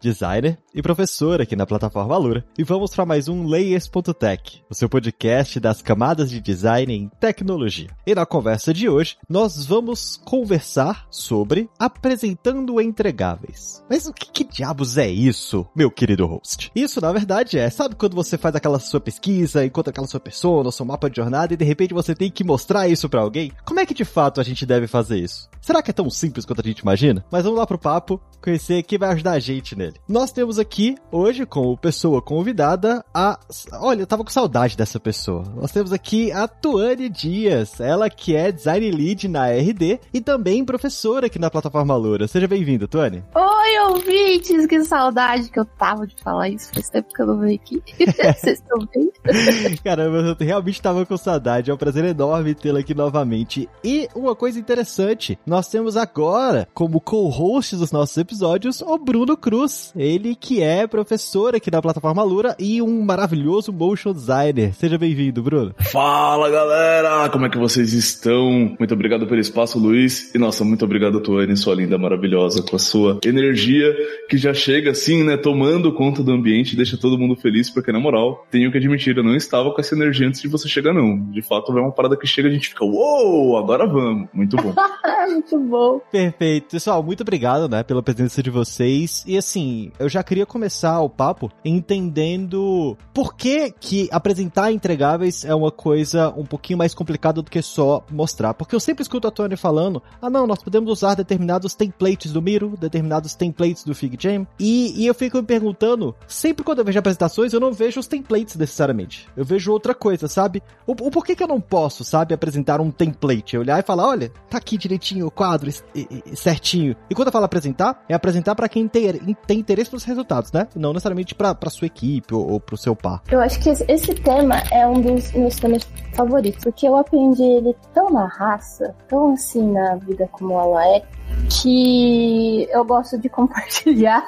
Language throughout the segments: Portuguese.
designer e professor aqui na plataforma Alura, e vamos para mais um Layers.tech, o seu podcast das camadas de design em tecnologia. E na conversa de hoje, nós vamos conversar sobre apresentando entregáveis. Mas o que, que diabos é isso, meu querido host? Isso, na verdade, é, sabe quando você faz aquela sua pesquisa, encontra aquela sua pessoa, seu mapa de jornada, e de repente você tem que mostrar isso para alguém? Como é que de fato a gente deve fazer isso? Será que é tão simples quanto a gente imagina? Mas vamos lá pro papo, conhecer quem vai ajudar a gente nele. Nós temos aqui, hoje, como pessoa convidada, a... Olha, eu tava com saudade dessa pessoa. Nós temos aqui a Tuane Dias, ela que é Design Lead na RD e também professora aqui na plataforma Loura. Seja bem-vinda, Tuane. Oi, ouvintes! Que saudade que eu tava de falar isso. Faz tempo que eu não venho aqui. Vocês estão bem? Caramba, eu realmente tava com saudade. É um prazer enorme tê-la aqui novamente. E uma coisa interessante, nós temos agora, como co-host dos nossos episódios, o Bruno Cruz. Ele que é professor aqui na plataforma Lura e um maravilhoso motion designer. Seja bem-vindo, Bruno. Fala, galera! Como é que vocês estão? Muito obrigado pelo espaço, Luiz. E nossa, muito obrigado, Tuane, sua linda, maravilhosa, com a sua energia que já chega assim, né, tomando conta do ambiente, deixa todo mundo feliz, porque na moral, tenho que admitir, eu não estava com essa energia antes de você chegar, não. De fato, é uma parada que chega, a gente fica, uou, agora vamos. Muito bom. muito bom. Perfeito. Pessoal, muito obrigado, né, pela presença de vocês. E assim, eu já queria começar o papo entendendo por que que apresentar entregáveis é uma coisa um pouquinho mais complicada do que só mostrar. Porque eu sempre escuto a Tony falando, ah não, nós podemos usar determinados templates do Miro, determinados templates do FigJam. E, e eu fico me perguntando, sempre quando eu vejo apresentações, eu não vejo os templates necessariamente. Eu vejo outra coisa, sabe? O, o porquê que eu não posso, sabe, apresentar um template? Eu olhar e falar, olha, tá aqui direitinho o quadro e, e, certinho. E quando eu falo apresentar, é apresentar para quem tem, tem interesse nos resultados, né? Não necessariamente para sua equipe ou, ou pro seu par. Eu acho que esse tema é um dos meus temas favoritos, porque eu aprendi ele tão na raça, tão assim na vida como ela é, que eu gosto de compartilhar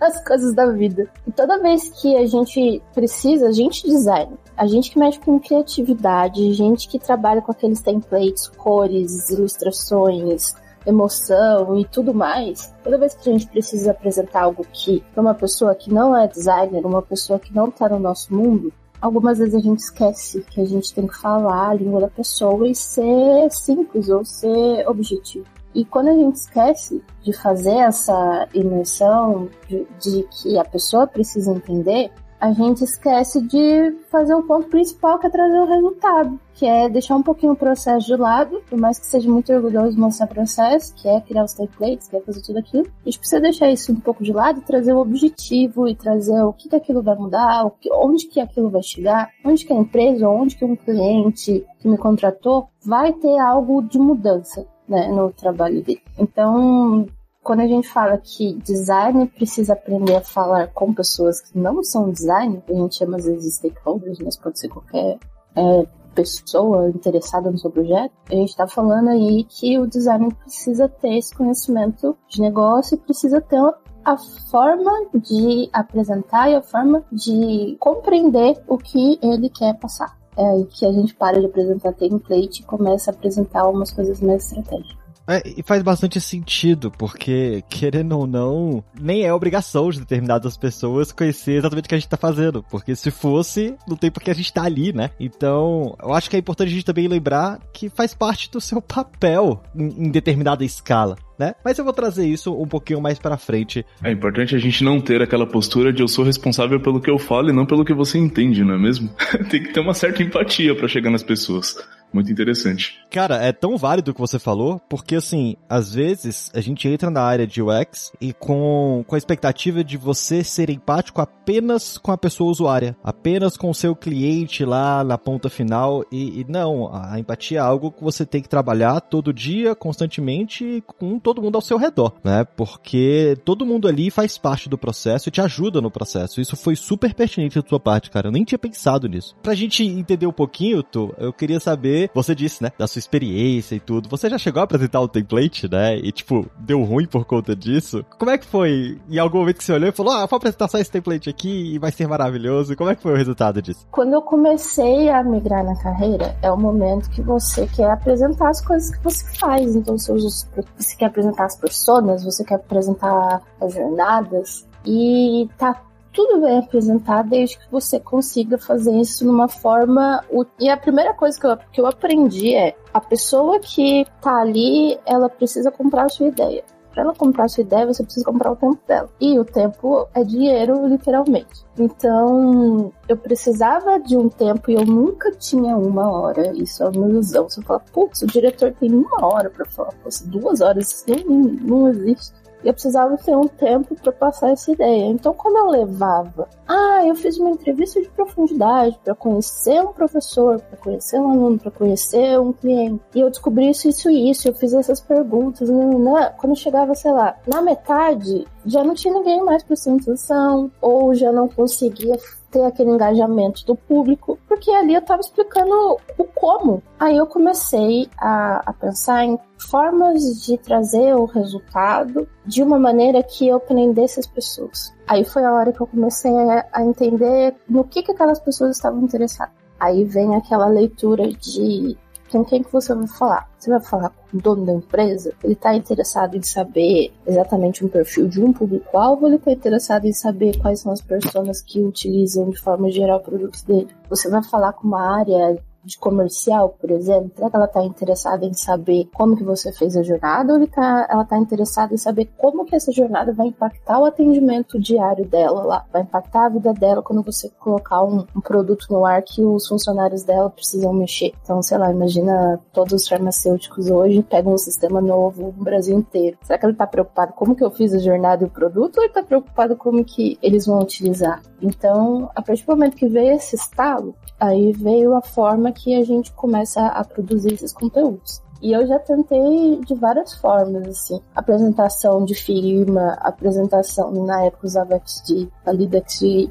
as coisas da vida. E toda vez que a gente precisa, a gente design, a gente que mexe com criatividade, gente que trabalha com aqueles templates, cores, ilustrações, emoção e tudo mais, toda vez que a gente precisa apresentar algo que para uma pessoa que não é designer, uma pessoa que não está no nosso mundo, algumas vezes a gente esquece que a gente tem que falar a língua da pessoa e ser simples ou ser objetivo. E quando a gente esquece de fazer essa imersão, de, de que a pessoa precisa entender, a gente esquece de fazer o ponto principal que é trazer o resultado, que é deixar um pouquinho o processo de lado, por mais que seja muito orgulhoso de mostrar o processo, que é criar os templates, que é fazer tudo aquilo, a gente precisa deixar isso um pouco de lado e trazer o objetivo e trazer o que, que aquilo vai mudar, que, onde que aquilo vai chegar, onde que a empresa, onde que um cliente que me contratou vai ter algo de mudança. Né, no trabalho dele. Então, quando a gente fala que design precisa aprender a falar com pessoas que não são design, a gente chama às vezes de stakeholders, mas pode ser qualquer é, pessoa interessada no seu projeto, a gente está falando aí que o design precisa ter esse conhecimento de negócio e precisa ter a forma de apresentar e a forma de compreender o que ele quer passar. É aí que a gente para de apresentar template e começa a apresentar umas coisas mais estratégicas. É, e faz bastante sentido, porque, querendo ou não, nem é obrigação de determinadas pessoas conhecer exatamente o que a gente tá fazendo. Porque se fosse, não tem porque a gente tá ali, né? Então, eu acho que é importante a gente também lembrar que faz parte do seu papel em, em determinada escala. Né? Mas eu vou trazer isso um pouquinho mais para frente. É importante a gente não ter aquela postura de eu sou responsável pelo que eu falo e não pelo que você entende, não é mesmo? Tem que ter uma certa empatia para chegar nas pessoas muito interessante. Cara, é tão válido o que você falou, porque assim, às vezes a gente entra na área de UX e com, com a expectativa de você ser empático apenas com a pessoa usuária, apenas com o seu cliente lá na ponta final e, e não, a empatia é algo que você tem que trabalhar todo dia, constantemente, com todo mundo ao seu redor, né? Porque todo mundo ali faz parte do processo e te ajuda no processo. Isso foi super pertinente da sua parte, cara. Eu nem tinha pensado nisso. Pra gente entender um pouquinho, Tu, eu queria saber você, você disse, né, da sua experiência e tudo. Você já chegou a apresentar o um template, né? E tipo, deu ruim por conta disso. Como é que foi? Em algum momento que você olhou e falou: "Ah, vou apresentar só esse template aqui e vai ser maravilhoso". Como é que foi o resultado disso? Quando eu comecei a migrar na carreira, é o momento que você quer apresentar as coisas que você faz. Então, você, quer apresentar as pessoas, você quer apresentar as jornadas e tá tudo bem apresentar desde que você consiga fazer isso numa forma. E a primeira coisa que eu, que eu aprendi é: a pessoa que tá ali, ela precisa comprar a sua ideia. Para ela comprar a sua ideia, você precisa comprar o tempo dela. E o tempo é dinheiro, literalmente. Então, eu precisava de um tempo e eu nunca tinha uma hora. Isso é uma ilusão. Você fala, putz, o diretor tem uma hora para falar. Duas horas, isso não, não existe eu precisava ter um tempo para passar essa ideia. Então, como eu levava, ah, eu fiz uma entrevista de profundidade para conhecer um professor, para conhecer um aluno, para conhecer um cliente, e eu descobri isso, isso e isso, eu fiz essas perguntas, né? quando chegava, sei lá, na metade, já não tinha ninguém mais prestando atenção, ou já não conseguia ter aquele engajamento do público, porque ali eu estava explicando o como. Aí eu comecei a, a, pensar em formas de trazer o resultado de uma maneira que eu prendesse as pessoas. Aí foi a hora que eu comecei a, a entender no que, que aquelas pessoas estavam interessadas. Aí vem aquela leitura de com quem que você vai falar? Você vai falar com o dono da empresa? Ele está interessado em saber exatamente um perfil de um público-alvo ele está interessado em saber quais são as pessoas que utilizam de forma geral produtos dele? Você vai falar com uma área de comercial, por exemplo? Será que ela está interessada em saber como que você fez a jornada ou ele tá, ela está interessada em saber como que essa jornada vai impactar o atendimento diário dela lá? Vai impactar a vida dela quando você colocar um, um produto no ar que os funcionários dela precisam mexer. Então, sei lá, imagina todos os farmacêuticos hoje pegam um sistema novo no Brasil inteiro. Será que ele está preocupado como que eu fiz a jornada e o produto ou ele está preocupado como que eles vão utilizar? Então, a partir do momento que veio esse estalo, aí veio a forma que a gente começa a produzir esses conteúdos. E eu já tentei de várias formas, assim. Apresentação de firma, apresentação, na época usava XD, ali da XD,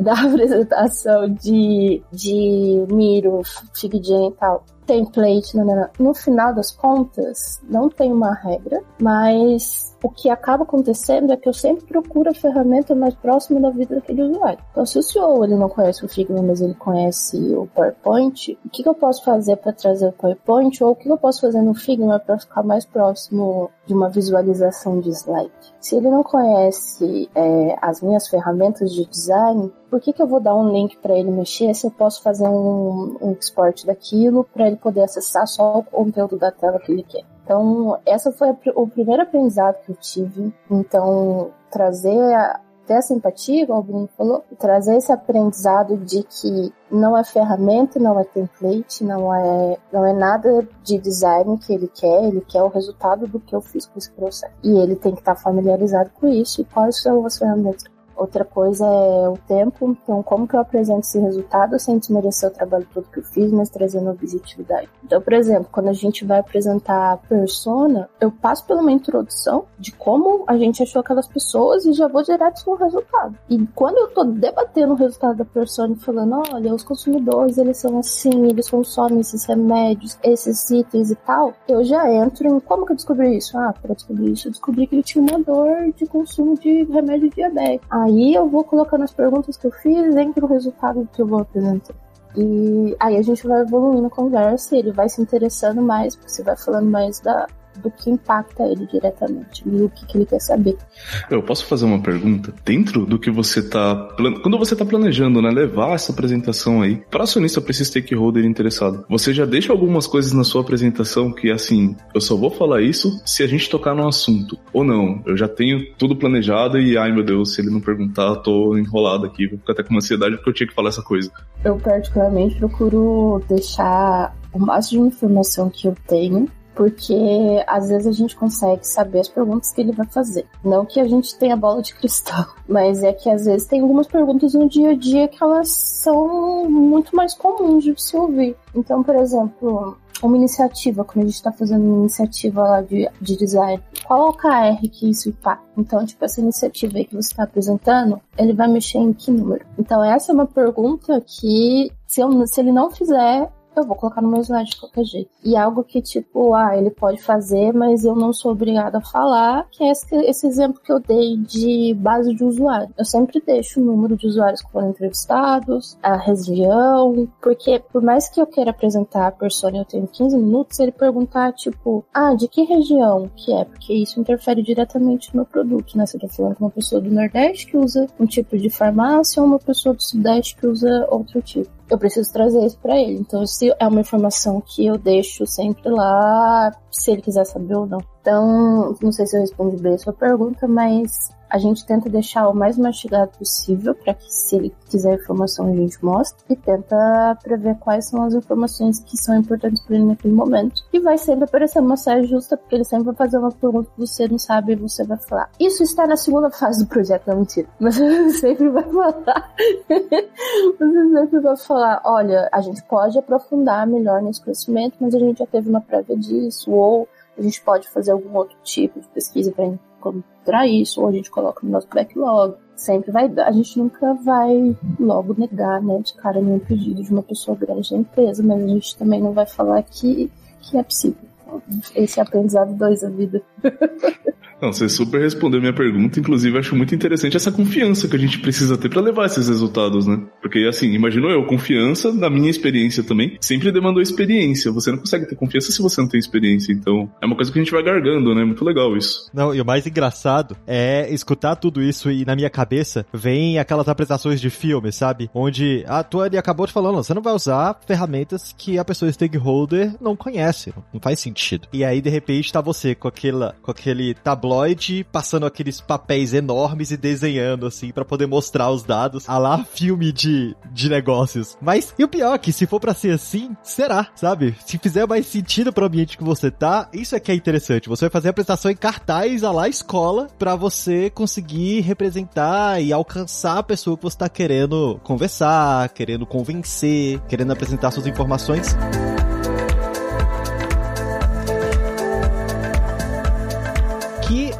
da apresentação de, de Miro, FigJam e tal. Template, não, não, não. No final das contas, não tem uma regra, mas o que acaba acontecendo é que eu sempre procuro a ferramenta mais próxima da vida daquele usuário. Então, se o CEO ele não conhece o Figma, mas ele conhece o PowerPoint, o que, que eu posso fazer para trazer o PowerPoint ou o que, que eu posso fazer no Figma para ficar mais próximo de uma visualização de slide? Se ele não conhece é, as minhas ferramentas de design, por que, que eu vou dar um link para ele mexer se eu posso fazer um, um export daquilo para ele poder acessar só o conteúdo da tela que ele quer? Então, essa foi a, o primeiro aprendizado que eu tive. Então, trazer a, ter essa empatia, como o Bruno falou, trazer esse aprendizado de que não é ferramenta, não é template, não é, não é nada de design que ele quer, ele quer o resultado do que eu fiz com esse processo. E ele tem que estar familiarizado com isso e quais são as ferramentas Outra coisa é o tempo, então como que eu apresento esse resultado sem desmerecer o trabalho todo que eu fiz, mas trazendo objetividade. Então, por exemplo, quando a gente vai apresentar a persona, eu passo por uma introdução de como a gente achou aquelas pessoas e já vou direto no resultado. E quando eu tô debatendo o resultado da persona e falando, olha, os consumidores, eles são assim, eles consomem esses remédios, esses itens e tal, eu já entro em como que eu descobri isso? Ah, para descobrir isso, eu descobri que ele tinha uma dor de consumo de remédio diabético. Ah, Aí eu vou colocando as perguntas que eu fiz dentro do resultado que eu vou apresentar. E aí a gente vai evoluindo a conversa e ele vai se interessando mais, porque você vai falando mais da, do que impacta ele diretamente e o que, que ele quer saber. Eu posso fazer uma pergunta? Dentro do que você está quando você está planejando, né, levar essa apresentação aí para acionista, para esse stakeholder interessado, você já deixa algumas coisas na sua apresentação que assim, eu só vou falar isso se a gente tocar no assunto ou não. Eu já tenho tudo planejado e ai meu Deus, se ele não perguntar, tô enrolado aqui, vou ficar até com ansiedade porque eu tinha que falar essa coisa. Eu particularmente procuro deixar o máximo de informação que eu tenho porque às vezes a gente consegue saber as perguntas que ele vai fazer. Não que a gente tenha bola de cristal, mas é que às vezes tem algumas perguntas no dia a dia que elas são muito mais comuns de se ouvir. Então, por exemplo, uma iniciativa, quando a gente está fazendo uma iniciativa lá de, de design, qual é o KR que isso impacta? Então, tipo, essa iniciativa aí que você está apresentando, ele vai mexer em que número? Então, essa é uma pergunta que, se, eu, se ele não fizer, eu vou colocar no meu slide de qualquer jeito. E algo que, tipo, ah, ele pode fazer, mas eu não sou obrigada a falar, que é esse, esse exemplo que eu dei de base de usuário. Eu sempre deixo o número de usuários que foram entrevistados, a região, porque por mais que eu queira apresentar a persona eu tenho 15 minutos, ele perguntar, tipo, ah, de que região que é? Porque isso interfere diretamente no produto, né? Você tá falando com uma pessoa do Nordeste que usa um tipo de farmácia ou uma pessoa do Sudeste que usa outro tipo eu preciso trazer isso para ele. Então, se é uma informação que eu deixo sempre lá, se ele quiser saber ou não. Então, não sei se eu respondi bem a sua pergunta, mas a gente tenta deixar o mais mastigado possível para que, se ele quiser informação, a gente mostre e tenta prever quais são as informações que são importantes para ele naquele momento. E vai sempre aparecer uma saia justa, porque ele sempre vai fazer uma pergunta que você não sabe e você vai falar. Isso está na segunda fase do projeto, não mentira. Mas você sempre vai falar. você sempre vai falar: olha, a gente pode aprofundar melhor nesse conhecimento, mas a gente já teve uma prévia disso, ou a gente pode fazer algum outro tipo de pesquisa para encontrar isso, ou a gente coloca no nosso backlog. Sempre vai dar. A gente nunca vai logo negar, né, de cara nenhum pedido de uma pessoa grande da empresa, mas a gente também não vai falar que, que é possível. Esse é aprendizado dois da vida. Não, você super respondeu minha pergunta, inclusive acho muito interessante essa confiança que a gente precisa ter para levar esses resultados, né? Porque assim, imagino eu, confiança, na minha experiência também, sempre demandou experiência. Você não consegue ter confiança se você não tem experiência. Então, é uma coisa que a gente vai gargando, né? Muito legal isso. Não, e o mais engraçado é escutar tudo isso e na minha cabeça vem aquelas apresentações de filme, sabe? Onde a Tuane acabou de falando, você não vai usar ferramentas que a pessoa stakeholder não conhece. Não faz sentido. E aí, de repente, tá você com aquela, com aquele tablô passando aqueles papéis enormes e desenhando assim para poder mostrar os dados, a lá filme de, de negócios. Mas e o pior é que se for para ser assim, será, sabe? Se fizer mais sentido para o ambiente que você tá, isso é que é interessante. Você vai fazer a apresentação em cartaz a lá escola para você conseguir representar e alcançar a pessoa que você tá querendo conversar, querendo convencer, querendo apresentar suas informações.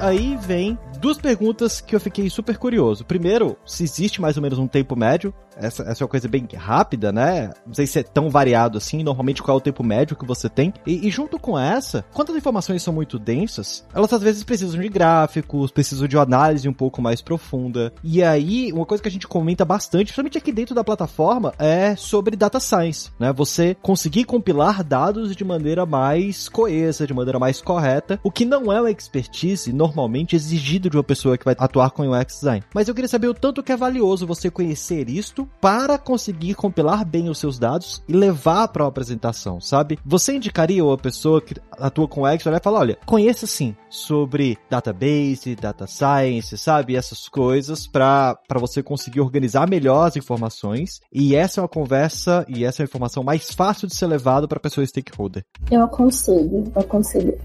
Aí vem duas perguntas que eu fiquei super curioso. Primeiro, se existe mais ou menos um tempo médio. Essa, essa é uma coisa bem rápida, né? Não sei se é tão variado assim. Normalmente, qual é o tempo médio que você tem? E, e junto com essa, quando as informações são muito densas, elas às vezes precisam de gráficos, precisam de uma análise um pouco mais profunda. E aí, uma coisa que a gente comenta bastante, principalmente aqui dentro da plataforma, é sobre data science, né? Você conseguir compilar dados de maneira mais coesa, de maneira mais correta, o que não é uma expertise normalmente exigido de uma pessoa que vai atuar com UX design. Mas eu queria saber o tanto que é valioso você conhecer isto para conseguir compilar bem os seus dados e levar para a apresentação, sabe? Você indicaria uma pessoa que atua com olhar e falar, olha, conheça sim sobre database, data science, sabe? Essas coisas para você conseguir organizar melhor as informações e essa é uma conversa e essa é a informação mais fácil de ser levada para a pessoa stakeholder. Eu aconselho, eu aconselho.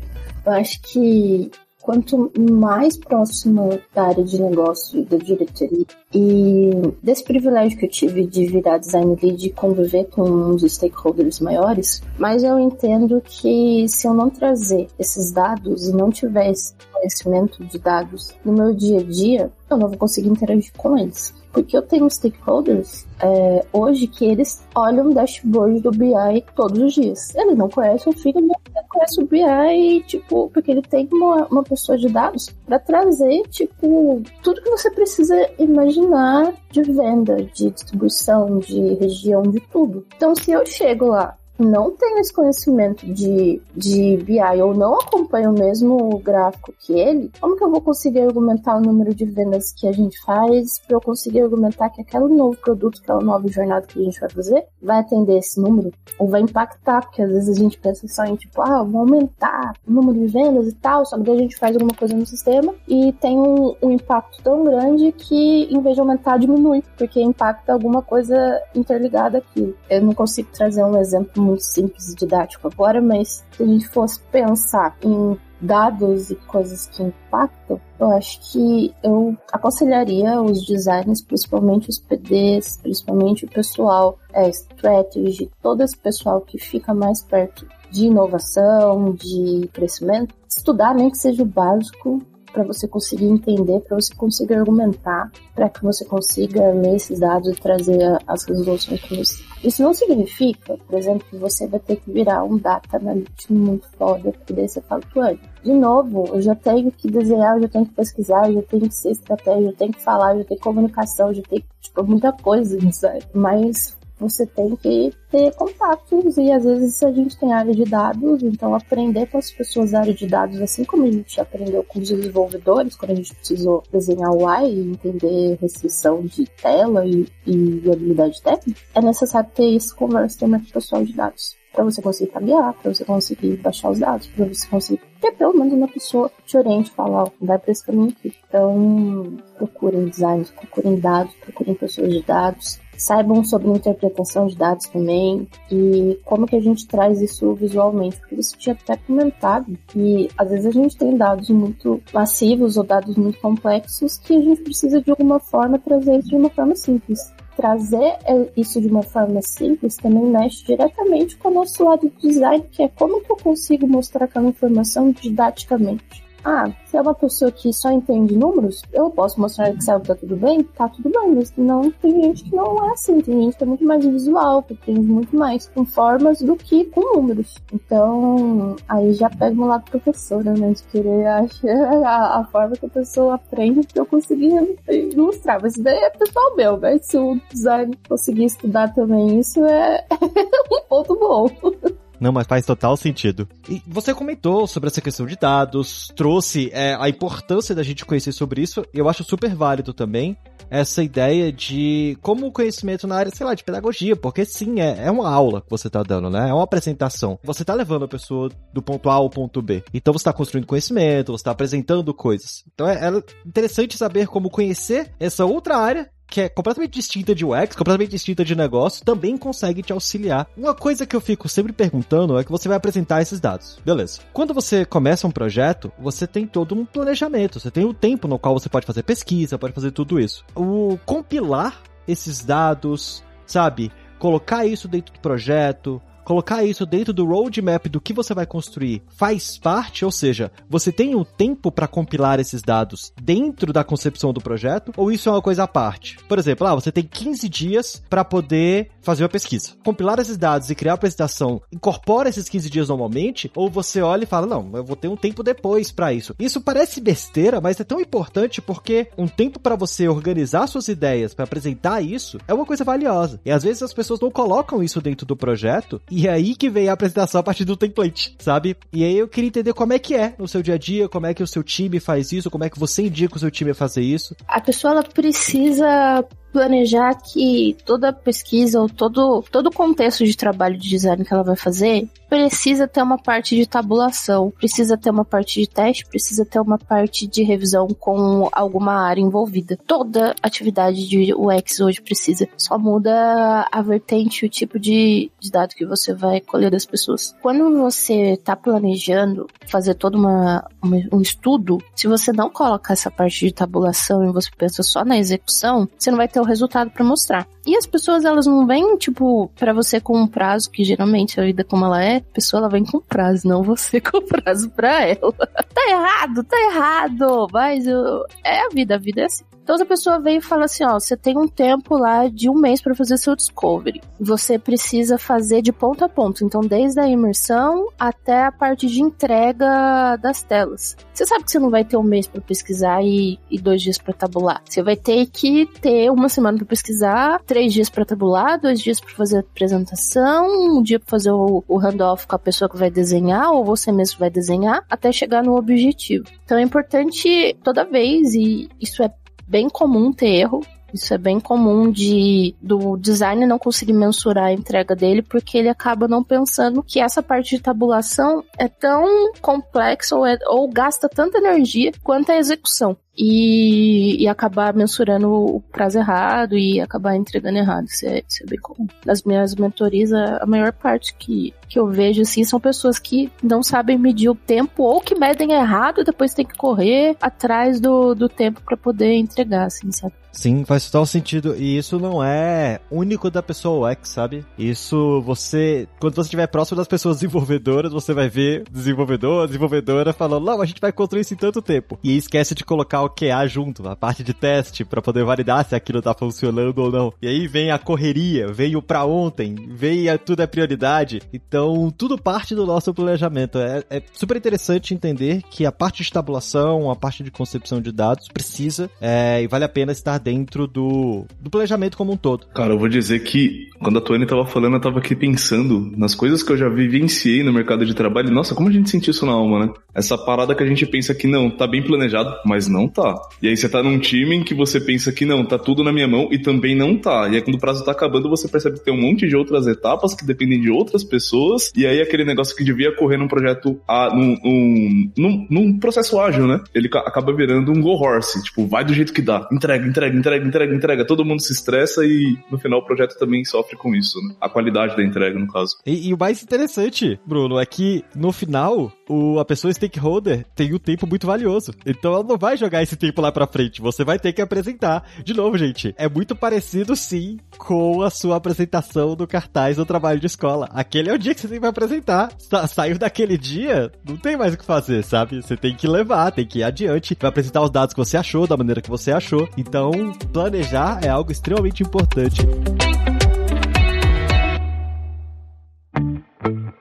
Eu acho que quanto mais próximo da área de negócio da diretoria e desse privilégio que eu tive de virar design lead e conviver com os stakeholders maiores, mas eu entendo que se eu não trazer esses dados e não tiver esse conhecimento de dados no meu dia a dia, eu não vou conseguir interagir com eles. Porque eu tenho stakeholders é, hoje que eles olham o dashboard do BI todos os dias. Eles não conhecem o filho, mas conhece o BI, tipo, porque ele tem uma, uma pessoa de dados para trazer, tipo, tudo que você precisa imaginar de venda, de distribuição, de região, de tudo. Então, se eu chego lá não tenho esse conhecimento de, de BI ou não acompanho o mesmo gráfico que ele, como que eu vou conseguir argumentar o número de vendas que a gente faz para eu conseguir argumentar que aquele novo produto, aquela nova jornada que a gente vai fazer, vai atender esse número ou vai impactar? Porque às vezes a gente pensa só em tipo, ah, vou aumentar o número de vendas e tal, só que a gente faz alguma coisa no sistema e tem um, um impacto tão grande que em vez de aumentar, diminui, porque impacta alguma coisa interligada aqui. Eu não consigo trazer um exemplo muito simples e didático agora, mas se a gente fosse pensar em dados e coisas que impactam, eu acho que eu aconselharia os designers, principalmente os PDs, principalmente o pessoal é, strategy, todo esse pessoal que fica mais perto de inovação, de crescimento, estudar nem que seja o básico para você conseguir entender, para você conseguir argumentar, para que você consiga ler esses dados e trazer as resoluções para você. Isso não significa, por exemplo, que você vai ter que virar um data analytics muito foda, porque daí você fala, Tuane, de novo, eu já tenho que desenhar, eu já tenho que pesquisar, eu já tenho que ser estratégia, eu tenho que falar, eu já tenho comunicação, eu já tenho, tipo, muita coisa, sabe? Mas você tem que ter contatos e às vezes a gente tem área de dados, então aprender com as pessoas da área de dados, assim como a gente aprendeu com os desenvolvedores, quando a gente precisou desenhar o UI e entender restrição de tela e, e habilidade técnica, é necessário ter esse conversa também com o pessoal de dados para você conseguir tabear, para você conseguir baixar os dados, para você conseguir ter pelo menos uma pessoa te oriente, falar, ó, vai para esse caminho aqui. Então, procurem designers, procurem dados, procurem pessoas de dados, saibam sobre interpretação de dados também e como que a gente traz isso visualmente, porque você tinha até comentado que às vezes a gente tem dados muito massivos ou dados muito complexos que a gente precisa de alguma forma trazer isso de uma forma simples trazer é, isso de uma forma simples também mexe diretamente com o nosso lado do design, que é como que eu consigo mostrar aquela informação didaticamente. Ah, se é uma pessoa que só entende números, eu posso mostrar que Excel tá tudo bem? Tá tudo bem, mas não tem gente que não é assim. Tem gente que é muito mais visual, que tem muito mais com formas do que com números. Então, aí já pega no lado professora, né? De querer achar a, a forma que a pessoa aprende que eu consegui ilustrar. Mas isso daí é pessoal meu, né? Se o design conseguir estudar também isso, é um ponto bom. Não, mas faz total sentido. E você comentou sobre essa questão de dados, trouxe é, a importância da gente conhecer sobre isso, e eu acho super válido também essa ideia de como o conhecimento na área, sei lá, de pedagogia, porque sim, é, é uma aula que você tá dando, né? É uma apresentação. Você tá levando a pessoa do ponto A ao ponto B. Então você tá construindo conhecimento, você tá apresentando coisas. Então é, é interessante saber como conhecer essa outra área que é completamente distinta de UX, completamente distinta de negócio, também consegue te auxiliar. Uma coisa que eu fico sempre perguntando é que você vai apresentar esses dados. Beleza. Quando você começa um projeto, você tem todo um planejamento, você tem o tempo no qual você pode fazer pesquisa, pode fazer tudo isso. O compilar esses dados, sabe? Colocar isso dentro do projeto, colocar isso dentro do roadmap do que você vai construir faz parte, ou seja, você tem um tempo para compilar esses dados dentro da concepção do projeto, ou isso é uma coisa à parte? Por exemplo, ah, você tem 15 dias para poder fazer uma pesquisa. Compilar esses dados e criar a apresentação incorpora esses 15 dias normalmente, ou você olha e fala, não, eu vou ter um tempo depois para isso. Isso parece besteira, mas é tão importante porque um tempo para você organizar suas ideias, para apresentar isso, é uma coisa valiosa. E às vezes as pessoas não colocam isso dentro do projeto e é aí que vem a apresentação a partir do template, sabe? E aí eu queria entender como é que é no seu dia a dia, como é que o seu time faz isso, como é que você indica o seu time a fazer isso. A pessoa ela precisa planejar que toda pesquisa ou todo todo contexto de trabalho de design que ela vai fazer precisa ter uma parte de tabulação, precisa ter uma parte de teste, precisa ter uma parte de revisão com alguma área envolvida. Toda atividade de UX hoje precisa. Só muda a vertente, o tipo de, de dado que você vai colher das pessoas. Quando você está planejando fazer todo uma, um estudo, se você não coloca essa parte de tabulação e você pensa só na execução, você não vai ter o resultado para mostrar. E as pessoas, elas não vêm, tipo, para você com um prazo, que geralmente a vida como ela é, a pessoa ela vem com prazo, não você com prazo pra ela. tá errado, tá errado, mas eu... é a vida, a vida é assim. Então a pessoa veio e fala assim, ó, você tem um tempo lá de um mês para fazer seu discovery. Você precisa fazer de ponto a ponto, então desde a imersão até a parte de entrega das telas. Você sabe que você não vai ter um mês para pesquisar e, e, dois dias para tabular. Você vai ter que ter uma semana para pesquisar, três dias para tabular, dois dias para fazer a apresentação, um dia para fazer o, o handoff com a pessoa que vai desenhar ou você mesmo vai desenhar, até chegar no objetivo. Então é importante toda vez e isso é bem comum ter erro. Isso é bem comum de do designer não conseguir mensurar a entrega dele porque ele acaba não pensando que essa parte de tabulação é tão complexa ou, é, ou gasta tanta energia quanto a execução. E, e acabar mensurando o prazo errado e acabar entregando errado. Isso é, isso é bem comum. Nas minhas mentorias, a maior parte que, que eu vejo assim são pessoas que não sabem medir o tempo ou que medem errado e depois tem que correr atrás do, do tempo para poder entregar, assim, sabe? Sim, faz total sentido. E isso não é único da pessoa UX, sabe? Isso você, quando você estiver próximo das pessoas desenvolvedoras, você vai ver desenvolvedor, desenvolvedora falando, não, a gente vai construir isso em tanto tempo. E esquece de colocar o QA junto, a parte de teste, para poder validar se aquilo tá funcionando ou não. E aí vem a correria, vem o pra ontem, vem a tudo é prioridade. Então, tudo parte do nosso planejamento. É, é super interessante entender que a parte de tabulação, a parte de concepção de dados precisa é, e vale a pena estar dentro do, do planejamento como um todo. Cara, eu vou dizer que quando a Tony tava falando, eu tava aqui pensando nas coisas que eu já vivenciei no mercado de trabalho. Nossa, como a gente sentiu isso na alma, né? Essa parada que a gente pensa que não, tá bem planejado, mas não tá. E aí você tá num time em que você pensa que não, tá tudo na minha mão e também não tá. E aí quando o prazo tá acabando, você percebe que tem um monte de outras etapas que dependem de outras pessoas. E aí aquele negócio que devia correr num projeto, a, num, num, num, num processo ágil, né? Ele acaba virando um go horse. Tipo, vai do jeito que dá. Entrega, entrega, entrega, entrega, entrega. Todo mundo se estressa e no final o projeto também sofre com isso, né? A qualidade da entrega, no caso. E, e o mais interessante, Bruno, é que no final o, a pessoa stakeholder tem um tempo muito valioso. Então ela não vai jogar esse tempo lá pra frente. Você vai ter que apresentar. De novo, gente, é muito parecido sim com a sua apresentação do cartaz do trabalho de escola. Aquele é o dia que você tem que apresentar. Sa saiu daquele dia, não tem mais o que fazer, sabe? Você tem que levar, tem que ir adiante, vai apresentar os dados que você achou, da maneira que você achou. Então, planejar é algo extremamente importante. E aí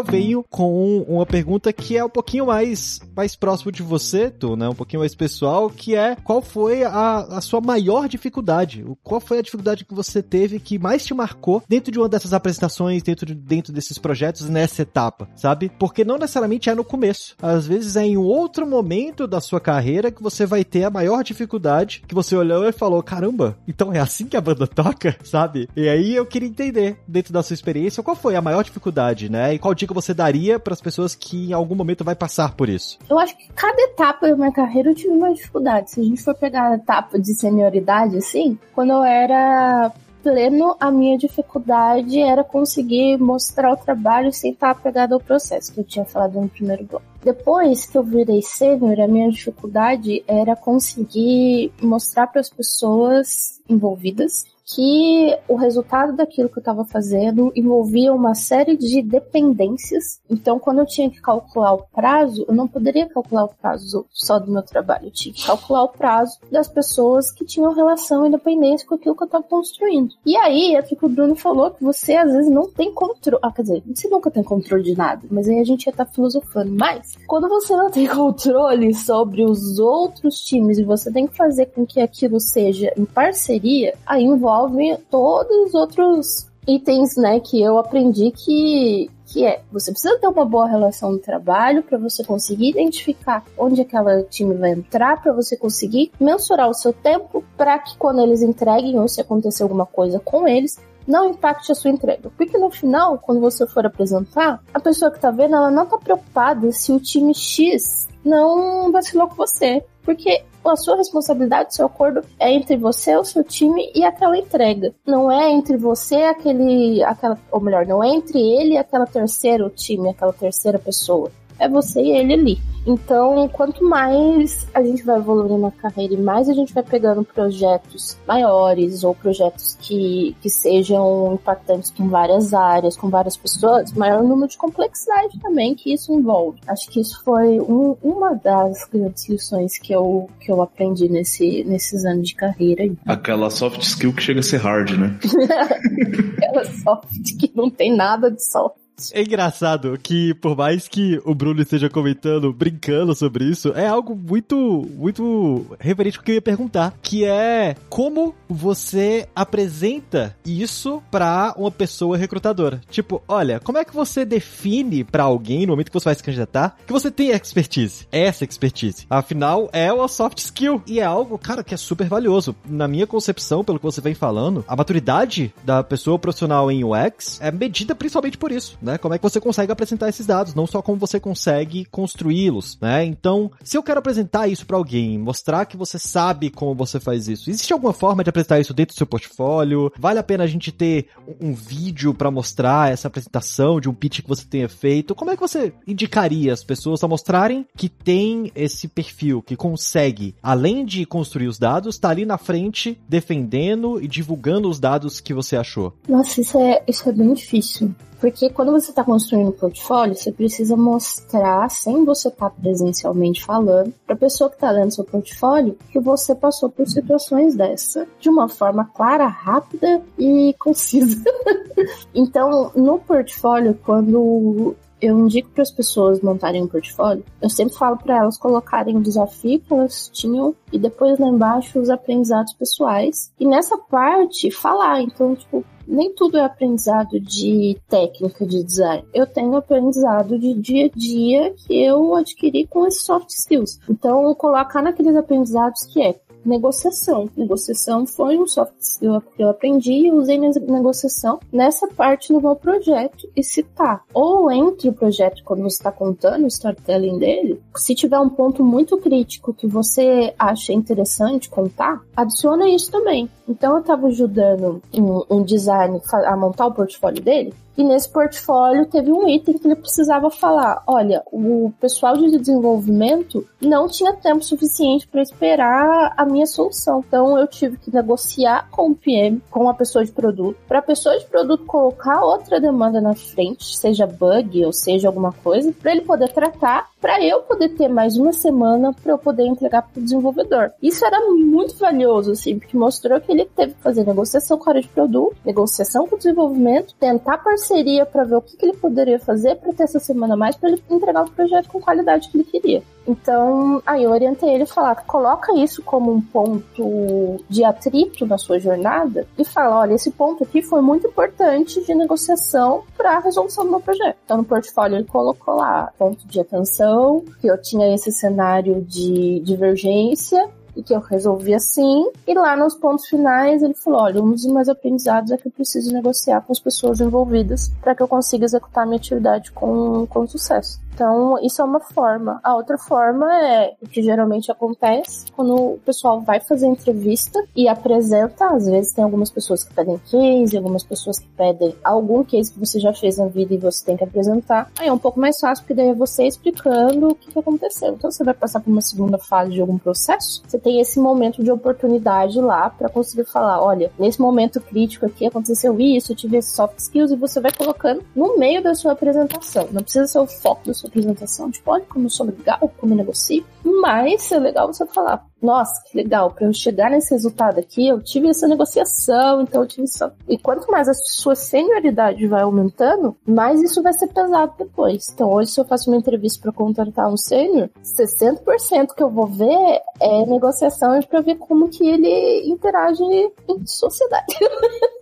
eu venho com uma pergunta que é um pouquinho mais, mais próximo de você, tu, né? Um pouquinho mais pessoal, que é qual foi a, a sua maior dificuldade? Qual foi a dificuldade que você teve que mais te marcou dentro de uma dessas apresentações, dentro, de, dentro desses projetos, nessa etapa, sabe? Porque não necessariamente é no começo. Às vezes é em outro momento da sua carreira que você vai ter a maior dificuldade, que você olhou e falou, caramba, então é assim que a banda toca, sabe? E aí eu queria entender, dentro da sua experiência, qual foi a maior dificuldade, né? E qual dica você daria para as pessoas que em algum momento vai passar por isso? Eu acho que cada etapa da minha carreira eu tive uma dificuldade. Se a gente for pegar a etapa de senioridade, assim, quando eu era pleno, a minha dificuldade era conseguir mostrar o trabalho sem estar apegado ao processo, que eu tinha falado no primeiro bloco. Depois que eu virei sênior, a minha dificuldade era conseguir mostrar para as pessoas envolvidas que o resultado daquilo que eu estava fazendo envolvia uma série de dependências. Então, quando eu tinha que calcular o prazo, eu não poderia calcular o prazo só do meu trabalho, eu tinha que calcular o prazo das pessoas que tinham relação e dependência com aquilo que eu estava construindo. E aí, é o que o Bruno falou, que você às vezes não tem controle. Ah, quer dizer, você nunca tem controle de nada, mas aí a gente ia estar tá filosofando. Mas, quando você não tem controle sobre os outros times e você tem que fazer com que aquilo seja em parceria, aí envolve envolve todos os outros itens, né, que eu aprendi que que é, você precisa ter uma boa relação de trabalho para você conseguir identificar onde aquela time vai entrar, para você conseguir mensurar o seu tempo para que quando eles entreguem ou se acontecer alguma coisa com eles, não impacte a sua entrega. Porque no final, quando você for apresentar, a pessoa que tá vendo, ela não tá preocupada se o time X não vacilou com você. Porque a sua responsabilidade, o seu acordo é entre você, o seu time e aquela entrega. Não é entre você, aquele, aquela, ou melhor, não é entre ele e aquela terceira time, aquela terceira pessoa. É você e ele ali. Então, quanto mais a gente vai evoluindo na carreira e mais a gente vai pegando projetos maiores ou projetos que, que sejam impactantes com várias áreas, com várias pessoas, maior número de complexidade também que isso envolve. Acho que isso foi um, uma das grandes lições que eu, que eu aprendi nesse, nesses anos de carreira. Aquela soft skill que chega a ser hard, né? Aquela soft que não tem nada de soft. É engraçado que, por mais que o Bruno esteja comentando, brincando sobre isso, é algo muito, muito referente ao que eu ia perguntar, que é como você apresenta isso pra uma pessoa recrutadora. Tipo, olha, como é que você define para alguém, no momento que você vai se candidatar, que você tem expertise? Essa expertise. Afinal, é uma soft skill. E é algo, cara, que é super valioso. Na minha concepção, pelo que você vem falando, a maturidade da pessoa profissional em UX é medida principalmente por isso, né? Né? Como é que você consegue apresentar esses dados, não só como você consegue construí-los, né? Então, se eu quero apresentar isso para alguém, mostrar que você sabe como você faz isso, existe alguma forma de apresentar isso dentro do seu portfólio? Vale a pena a gente ter um vídeo para mostrar essa apresentação de um pitch que você tenha feito? Como é que você indicaria as pessoas a mostrarem que tem esse perfil, que consegue, além de construir os dados, tá ali na frente defendendo e divulgando os dados que você achou? Nossa, isso é, isso é bem difícil. Porque quando você está construindo um portfólio, você precisa mostrar, sem você estar tá presencialmente falando, para a pessoa que está lendo seu portfólio, que você passou por situações dessa de uma forma clara, rápida e concisa. então, no portfólio, quando eu indico para as pessoas montarem um portfólio, eu sempre falo para elas colocarem o desafio que elas tinham e depois lá embaixo os aprendizados pessoais. E nessa parte, falar. Então, tipo, nem tudo é aprendizado de técnica de design. Eu tenho aprendizado de dia a dia que eu adquiri com esses soft skills. Então, colocar naqueles aprendizados que é negociação. Negociação foi um soft skill que eu aprendi e usei na negociação nessa parte do meu projeto e citar. Ou entre o projeto, quando você está contando o storytelling dele, se tiver um ponto muito crítico que você acha interessante contar, adiciona isso também. Então eu estava ajudando um, um design a montar o portfólio dele e nesse portfólio teve um item que ele precisava falar: olha, o pessoal de desenvolvimento não tinha tempo suficiente para esperar a minha solução. Então eu tive que negociar com o PM, com a pessoa de produto, para a pessoa de produto colocar outra demanda na frente, seja bug ou seja alguma coisa, para ele poder tratar, para eu poder ter mais uma semana para eu poder entregar para o desenvolvedor. Isso era muito valioso, assim, porque mostrou que ele teve que fazer negociação com a área de produto, negociação com o desenvolvimento, tentar parceria para ver o que, que ele poderia fazer para ter essa semana mais para ele entregar o projeto com qualidade que ele queria. Então, aí eu orientei ele a falar: coloca isso como um ponto de atrito na sua jornada e fala: olha, esse ponto aqui foi muito importante de negociação para a resolução do meu projeto. Então, no portfólio, ele colocou lá ponto de atenção, que eu tinha esse cenário de divergência e que eu resolvi assim. E lá nos pontos finais ele falou: olha, um dos meus aprendizados é que eu preciso negociar com as pessoas envolvidas para que eu consiga executar minha atividade com, com sucesso. Então, isso é uma forma. A outra forma é o que geralmente acontece quando o pessoal vai fazer entrevista e apresenta. Às vezes, tem algumas pessoas que pedem case, algumas pessoas que pedem algum case que você já fez na vida e você tem que apresentar. Aí é um pouco mais fácil, porque daí é você explicando o que aconteceu. Então, você vai passar por uma segunda fase de algum processo, você tem esse momento de oportunidade lá para conseguir falar: olha, nesse momento crítico aqui aconteceu isso, eu tive soft skills, e você vai colocando no meio da sua apresentação. Não precisa ser o foco da sua apresentação, tipo, olha como eu sou legal, como negocio, mas é legal você falar, nossa, que legal, para eu chegar nesse resultado aqui, eu tive essa negociação, então eu tive isso. E quanto mais a sua senioridade vai aumentando, mais isso vai ser pesado depois. Então, hoje, se eu faço uma entrevista para contratar um sênior, 60% que eu vou ver é negociação para ver como que ele interage em sociedade.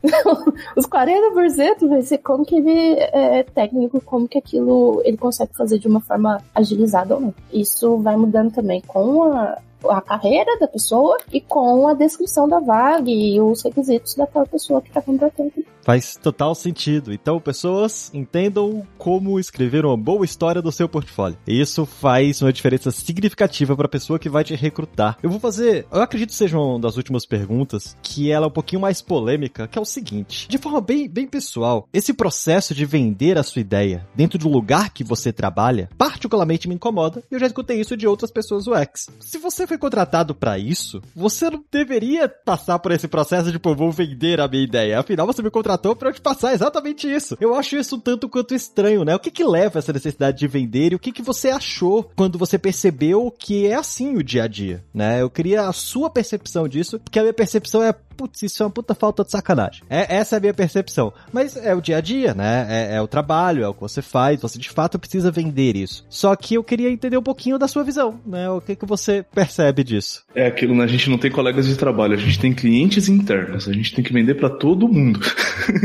Os 40% vai ser como que ele é técnico, como que aquilo ele consegue fazer de uma forma agilizada ou não. Isso vai mudando também com a, a carreira da pessoa e com a descrição da vaga e os requisitos daquela pessoa que está contratando. Faz total sentido. Então, pessoas entendam como escrever uma boa história do seu portfólio. E isso faz uma diferença significativa para a pessoa que vai te recrutar. Eu vou fazer, eu acredito que seja uma das últimas perguntas, que ela é um pouquinho mais polêmica, que é o seguinte: de forma bem, bem pessoal, esse processo de vender a sua ideia dentro do lugar que você trabalha, particularmente me incomoda. E eu já escutei isso de outras pessoas UX. Se você foi contratado para isso, você não deveria passar por esse processo de, pô, vou vender a minha ideia. Afinal, você me contratou contratou para te passar exatamente isso. Eu acho isso um tanto quanto estranho, né? O que que leva essa necessidade de vender e o que que você achou quando você percebeu que é assim o dia a dia, né? Eu queria a sua percepção disso, porque a minha percepção é putz, isso é uma puta falta de sacanagem. É, essa é a minha percepção. Mas é o dia a dia, né? É, é, o trabalho, é o que você faz, você de fato precisa vender isso. Só que eu queria entender um pouquinho da sua visão, né? O que, que você percebe disso? É aquilo, né? A gente não tem colegas de trabalho, a gente tem clientes internos, a gente tem que vender para todo mundo.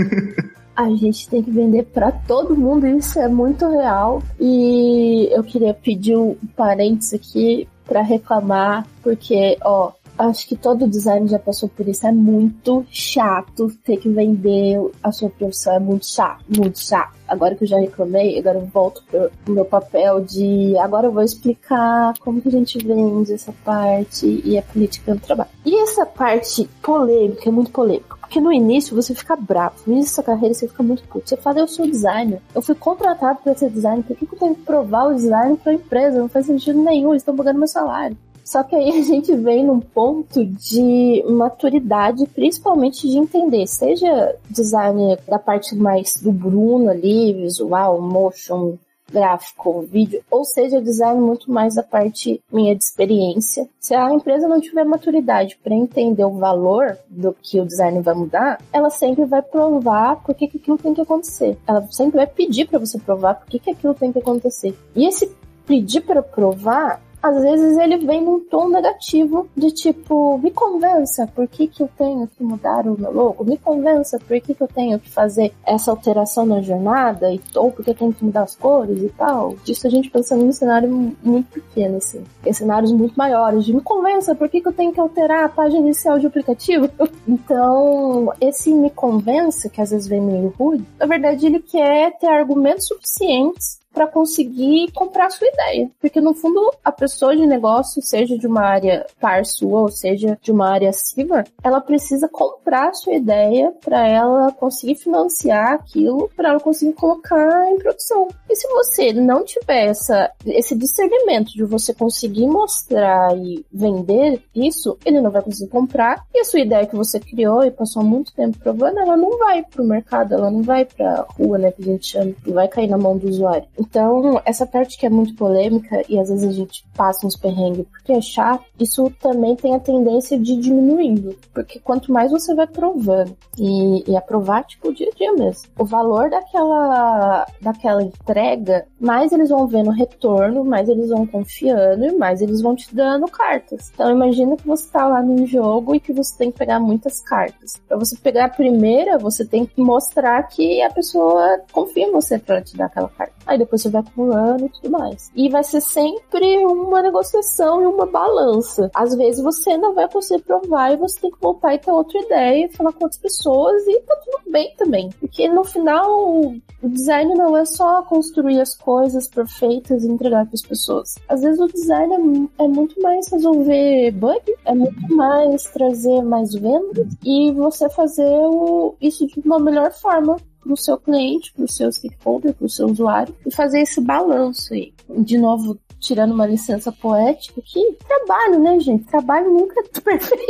a gente tem que vender para todo mundo, isso é muito real. E eu queria pedir um parênteses aqui para reclamar, porque, ó, Acho que todo design já passou por isso. É muito chato ter que vender a sua profissão. É muito chato, muito chato. Agora que eu já reclamei, agora eu volto pro meu papel de agora eu vou explicar como que a gente vende essa parte e a política do trabalho. E essa parte polêmica, é muito polêmica. Porque no início você fica bravo, no início da carreira você fica muito puto. Você fala, eu sou designer, eu fui contratado para ser designer, por que, que eu tenho que provar o design para a empresa? Não faz sentido nenhum, eles estão pagando meu salário. Só que aí a gente vem num ponto de maturidade, principalmente de entender, seja designer da parte mais do Bruno ali, visual, motion, gráfico, vídeo, ou seja, design muito mais da parte minha de experiência. Se a empresa não tiver maturidade para entender o valor do que o design vai mudar, ela sempre vai provar por que, que aquilo tem que acontecer. Ela sempre vai pedir para você provar por que, que aquilo tem que acontecer. E esse pedir para provar às vezes ele vem num tom negativo de tipo, me convença por que, que eu tenho que mudar o meu logo, me convença por que, que eu tenho que fazer essa alteração na jornada, ou porque eu tenho que mudar as cores e tal. Disso a gente pensando num cenário muito pequeno, assim. Em cenários muito maiores, de me convença por que, que eu tenho que alterar a página inicial de aplicativo. então, esse me convença, que às vezes vem meio rude, na verdade ele quer ter argumentos suficientes para conseguir comprar a sua ideia. Porque no fundo, a pessoa de negócio, seja de uma área par sua ou seja de uma área acima, ela precisa comprar a sua ideia para ela conseguir financiar aquilo, para ela conseguir colocar em produção. E se você não tiver essa, esse discernimento de você conseguir mostrar e vender isso, ele não vai conseguir comprar. E a sua ideia que você criou e passou muito tempo provando, ela não vai pro mercado, ela não vai pra rua, né, que a gente chama, e vai cair na mão do usuário. Então, essa parte que é muito polêmica e às vezes a gente passa uns perrengues porque é chato, isso também tem a tendência de diminuindo. Porque quanto mais você vai provando e, e aprovar, tipo, dia a dia mesmo, o valor daquela, daquela entrega, mais eles vão vendo retorno, mais eles vão confiando e mais eles vão te dando cartas. Então, imagina que você tá lá num jogo e que você tem que pegar muitas cartas. Para você pegar a primeira, você tem que mostrar que a pessoa confia em você para te dar aquela carta. Aí depois depois você vai acumulando e tudo mais. E vai ser sempre uma negociação e uma balança. Às vezes você não vai conseguir provar e você tem que voltar e ter outra ideia, falar com outras pessoas e tá tudo bem também. Porque no final, o design não é só construir as coisas perfeitas e entregar para as pessoas. Às vezes o design é, é muito mais resolver bug, é muito mais trazer mais vendas e você fazer o, isso de uma melhor forma para o seu cliente, para o seu stakeholder, para o seu usuário e fazer esse balanço aí. De novo, tirando uma licença poética, que trabalho, né, gente? Trabalho nunca é perfeito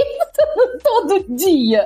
todo dia.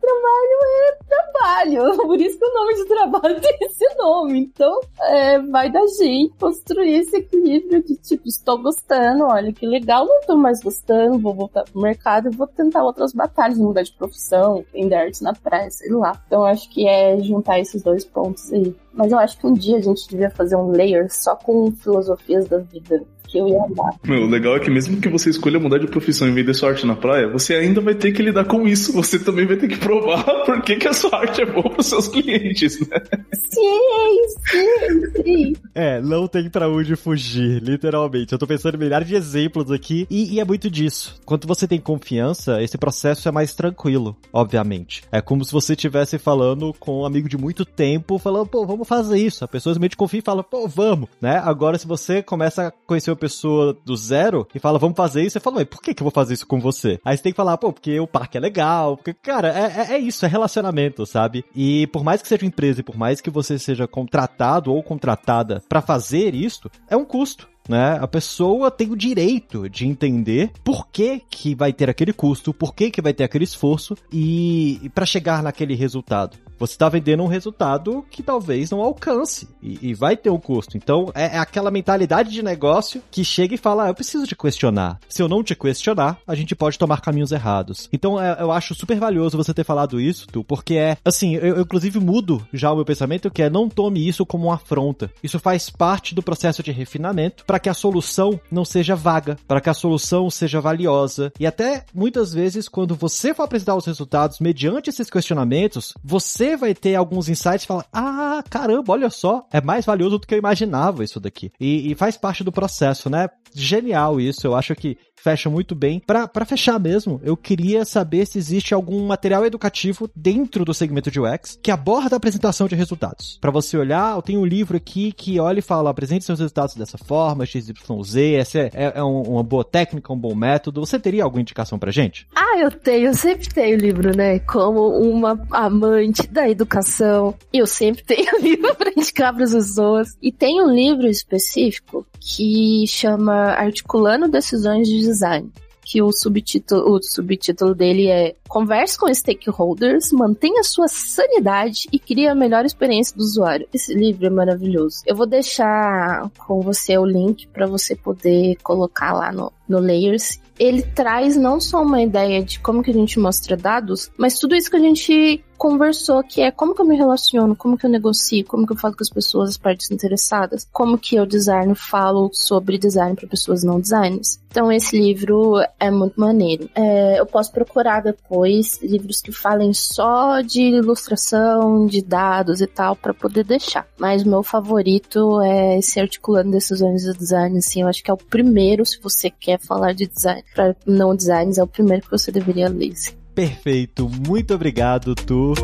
trabalho é trabalho. Por isso que o nome de trabalho tem esse nome. Então, é, vai da gente construir esse equilíbrio de tipo, estou gostando, olha que legal, não estou mais gostando, vou voltar pro mercado e vou tentar outras batalhas, mudar de profissão, vender arte na praia, sei lá. Então, acho que é juntar esses dois pontos aí. Mas eu acho que um dia a gente devia fazer um layer só com filosofias da vida que eu ia amar. Meu, o legal é que mesmo que você escolha mudar de profissão e vender sua arte na praia, você ainda vai ter que lidar com isso. Você também vai ter que provar por que, que a sua arte é boa pros seus clientes, né? Sim, sim, sim. É, não tem pra onde fugir, literalmente. Eu tô pensando em milhares de exemplos aqui e, e é muito disso. Quando você tem confiança, esse processo é mais tranquilo, obviamente. É como se você estivesse falando com um amigo de muito tempo, falando, pô, vamos fazer isso. A pessoa simplesmente confia e fala, pô, vamos, né? Agora, se você começa a conhecer o pessoa do zero e fala, vamos fazer isso, você fala, por que, que eu vou fazer isso com você? Aí você tem que falar, pô, porque o parque é legal, porque, cara, é, é, é isso, é relacionamento, sabe? E por mais que seja empresa e por mais que você seja contratado ou contratada para fazer isso, é um custo né? A pessoa tem o direito de entender por que que vai ter aquele custo, por que que vai ter aquele esforço e, e para chegar naquele resultado. Você está vendendo um resultado que talvez não alcance e, e vai ter um custo. Então é, é, aquela mentalidade de negócio que chega e fala: ah, eu preciso te questionar. Se eu não te questionar, a gente pode tomar caminhos errados. Então é, eu acho super valioso você ter falado isso, tu, porque é assim, eu, eu inclusive mudo já o meu pensamento que é não tome isso como uma afronta. Isso faz parte do processo de refinamento para que a solução não seja vaga, para que a solução seja valiosa. E até muitas vezes, quando você for apresentar os resultados mediante esses questionamentos, você vai ter alguns insights e falar: ah, caramba, olha só, é mais valioso do que eu imaginava isso daqui. E, e faz parte do processo, né? genial isso. Eu acho que fecha muito bem. Para fechar mesmo, eu queria saber se existe algum material educativo dentro do segmento de UX que aborda a apresentação de resultados. Para você olhar, eu tenho um livro aqui que olha e fala, apresente seus resultados dessa forma, XYZ, essa é, é, é um, uma boa técnica, um bom método. Você teria alguma indicação pra gente? Ah, eu tenho, eu sempre tenho livro, né? Como uma amante da educação, eu sempre tenho livro para indicar para as pessoas. E tem um livro específico que chama Articulando Decisões de Design que o subtítulo, o subtítulo dele é Converse com stakeholders, mantenha sua sanidade e crie a melhor experiência do usuário. Esse livro é maravilhoso. Eu vou deixar com você o link para você poder colocar lá no, no Layers ele traz não só uma ideia de como que a gente mostra dados, mas tudo isso que a gente conversou, que é como que eu me relaciono, como que eu negocio, como que eu falo com as pessoas, as partes interessadas, como que eu design falo sobre design para pessoas não designers. Então esse livro é muito maneiro. É, eu posso procurar depois livros que falem só de ilustração, de dados e tal, para poder deixar. Mas o meu favorito é esse articulando decisões de design, assim, eu acho que é o primeiro se você quer falar de design para não designs, é o primeiro que você deveria ler. Assim. Perfeito, muito obrigado, Tu.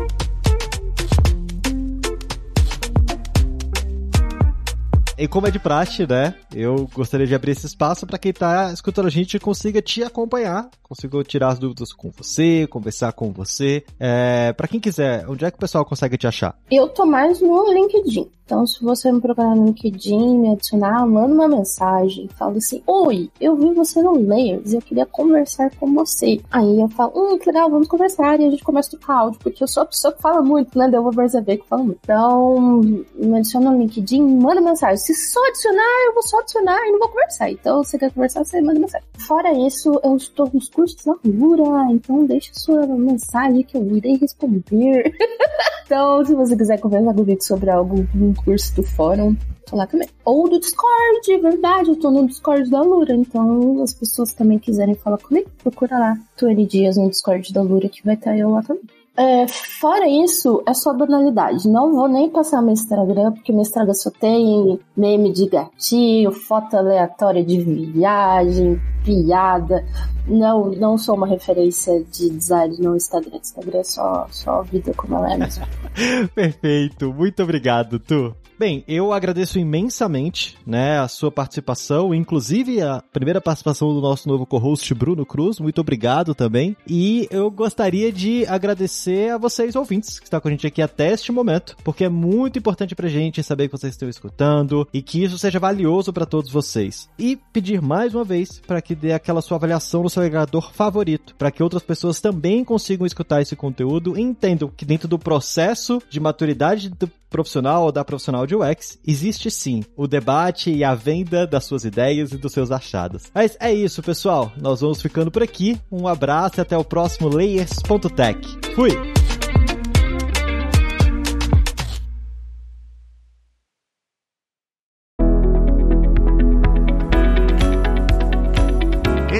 E como é de praxe, né? Eu gostaria de abrir esse espaço para quem tá escutando a gente consiga te acompanhar, consiga tirar as dúvidas com você, conversar com você. É, para quem quiser, onde é que o pessoal consegue te achar? Eu tô mais no LinkedIn. Então, se você me procurar no LinkedIn, me adicionar, manda uma mensagem, fala assim: Oi, eu vi você no Layers e eu queria conversar com você. Aí eu falo: Hum, que legal, vamos conversar. E a gente começa a trocar áudio, porque eu sou a pessoa que fala muito, né? Deu pra perceber que fala muito. Então, me adiciona no LinkedIn, manda mensagem. Se só adicionar, eu vou só adicionar e não vou conversar. Então, se você quer conversar, você manda mensagem. Fora isso, eu estou nos cursos na Lura, então deixe sua mensagem que eu irei responder. então, se você quiser conversar comigo sobre algo curso do fórum, tô lá também. Ou do Discord, verdade, eu tô no Discord da Lura, então as pessoas também quiserem falar comigo, procura lá, Tuane Dias no Discord da Lura, que vai estar eu lá também. É, fora isso, é só banalidade. Não vou nem passar meu Instagram, porque meu Instagram só tem meme de gatinho, foto aleatória de viagem, piada. Não, não sou uma referência de design no Instagram. Instagram é só, só vida como ela é mesmo. Perfeito. Muito obrigado, Tu. Bem, eu agradeço imensamente, né, a sua participação, inclusive a primeira participação do nosso novo co-host Bruno Cruz. Muito obrigado também. E eu gostaria de agradecer a vocês ouvintes que estão com a gente aqui até este momento, porque é muito importante pra gente saber que vocês estão escutando e que isso seja valioso para todos vocês. E pedir mais uma vez para que dê aquela sua avaliação no seu agregador favorito, para que outras pessoas também consigam escutar esse conteúdo e entendam que dentro do processo de maturidade do profissional ou da profissional de UX, existe sim o debate e a venda das suas ideias e dos seus achados. Mas é isso, pessoal. Nós vamos ficando por aqui. Um abraço e até o próximo Layers.tech. Fui!